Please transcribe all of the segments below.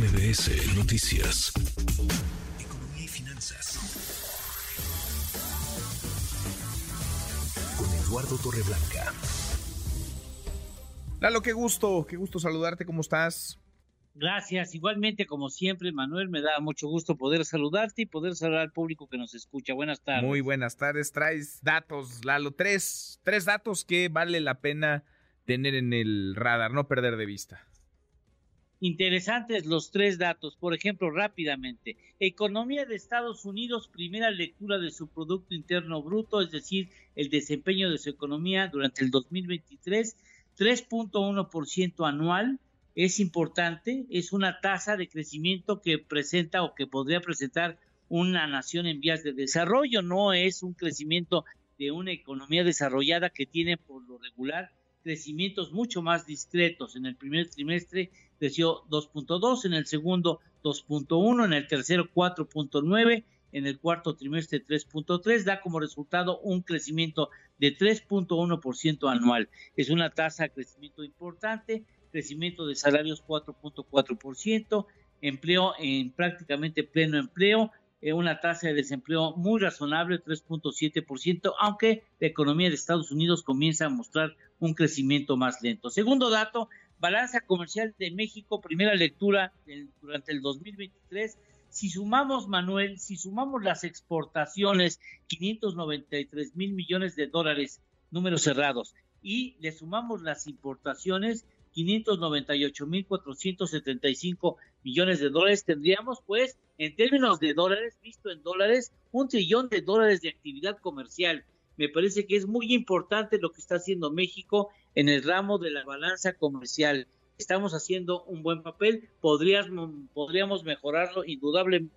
MBS Noticias. Economía y finanzas. Con Eduardo Torreblanca. Lalo, qué gusto, qué gusto saludarte, ¿cómo estás? Gracias, igualmente como siempre, Manuel, me da mucho gusto poder saludarte y poder saludar al público que nos escucha. Buenas tardes. Muy buenas tardes, traes datos, Lalo, tres, tres datos que vale la pena tener en el radar, no perder de vista. Interesantes los tres datos. Por ejemplo, rápidamente, economía de Estados Unidos, primera lectura de su Producto Interno Bruto, es decir, el desempeño de su economía durante el 2023, 3.1% anual. Es importante, es una tasa de crecimiento que presenta o que podría presentar una nación en vías de desarrollo, no es un crecimiento de una economía desarrollada que tiene por lo regular crecimientos mucho más discretos. En el primer trimestre creció 2.2, en el segundo 2.1, en el tercero 4.9, en el cuarto trimestre 3.3, da como resultado un crecimiento de 3.1% anual. Es una tasa de crecimiento importante, crecimiento de salarios 4.4%, empleo en prácticamente pleno empleo, eh, una tasa de desempleo muy razonable, 3.7%, aunque la economía de Estados Unidos comienza a mostrar un crecimiento más lento. Segundo dato, balanza comercial de México, primera lectura durante el 2023. Si sumamos, Manuel, si sumamos las exportaciones, 593 mil millones de dólares, números cerrados, y le sumamos las importaciones, 598 mil 475 millones de dólares, tendríamos pues, en términos de dólares, visto en dólares, un trillón de dólares de actividad comercial me parece que es muy importante lo que está haciendo México en el ramo de la balanza comercial. Estamos haciendo un buen papel, podríamos, podríamos mejorarlo indudablemente.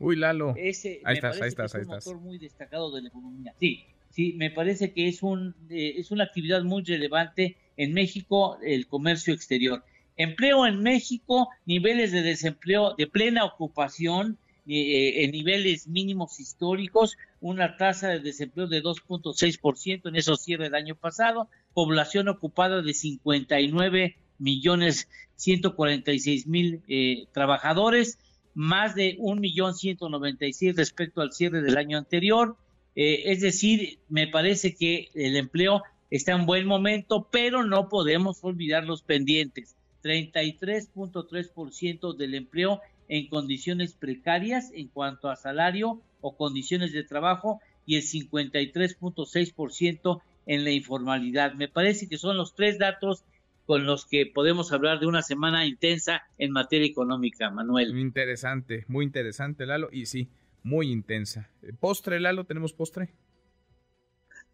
Uy, Lalo. Ese, ahí estás, ahí estás, es un motor muy destacado de la economía. Sí, sí, me parece que es, un, eh, es una actividad muy relevante en México, el comercio exterior. Empleo en México, niveles de desempleo de plena ocupación, eh, en niveles mínimos históricos, una tasa de desempleo de 2.6% en esos cierre del año pasado, población ocupada de 59 millones 146 mil eh, trabajadores, más de un millón 196 respecto al cierre del año anterior. Eh, es decir, me parece que el empleo está en buen momento, pero no podemos olvidar los pendientes. 33.3% del empleo en condiciones precarias en cuanto a salario o condiciones de trabajo y el 53.6% en la informalidad. Me parece que son los tres datos con los que podemos hablar de una semana intensa en materia económica, Manuel. Interesante, muy interesante, Lalo, y sí, muy intensa. ¿Postre, Lalo? ¿Tenemos postre?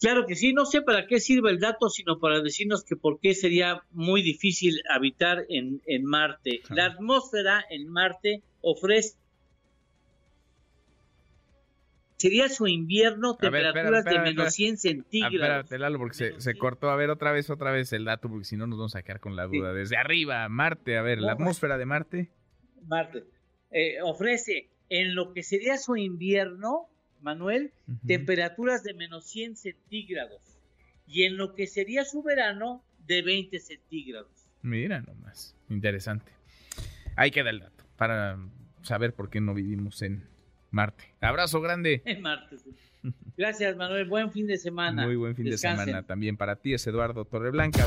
Claro que sí, no sé para qué sirve el dato, sino para decirnos que por qué sería muy difícil habitar en, en Marte. La atmósfera en Marte ofrece sería su invierno temperaturas de menos 100 centígrados. Espérate, Lalo, porque se, se, cortó. A ver, otra vez, otra vez el dato, porque si no nos vamos a quedar con la duda. Desde arriba, Marte, a ver, la atmósfera de Marte. Marte. Eh, ofrece en lo que sería su invierno Manuel, temperaturas de menos 100 centígrados. Y en lo que sería su verano, de 20 centígrados. Mira nomás, interesante. Ahí queda el dato, para saber por qué no vivimos en Marte. Abrazo grande. En Marte, Gracias, Manuel. Buen fin de semana. Muy buen fin de semana también para ti, es Eduardo Torreblanca.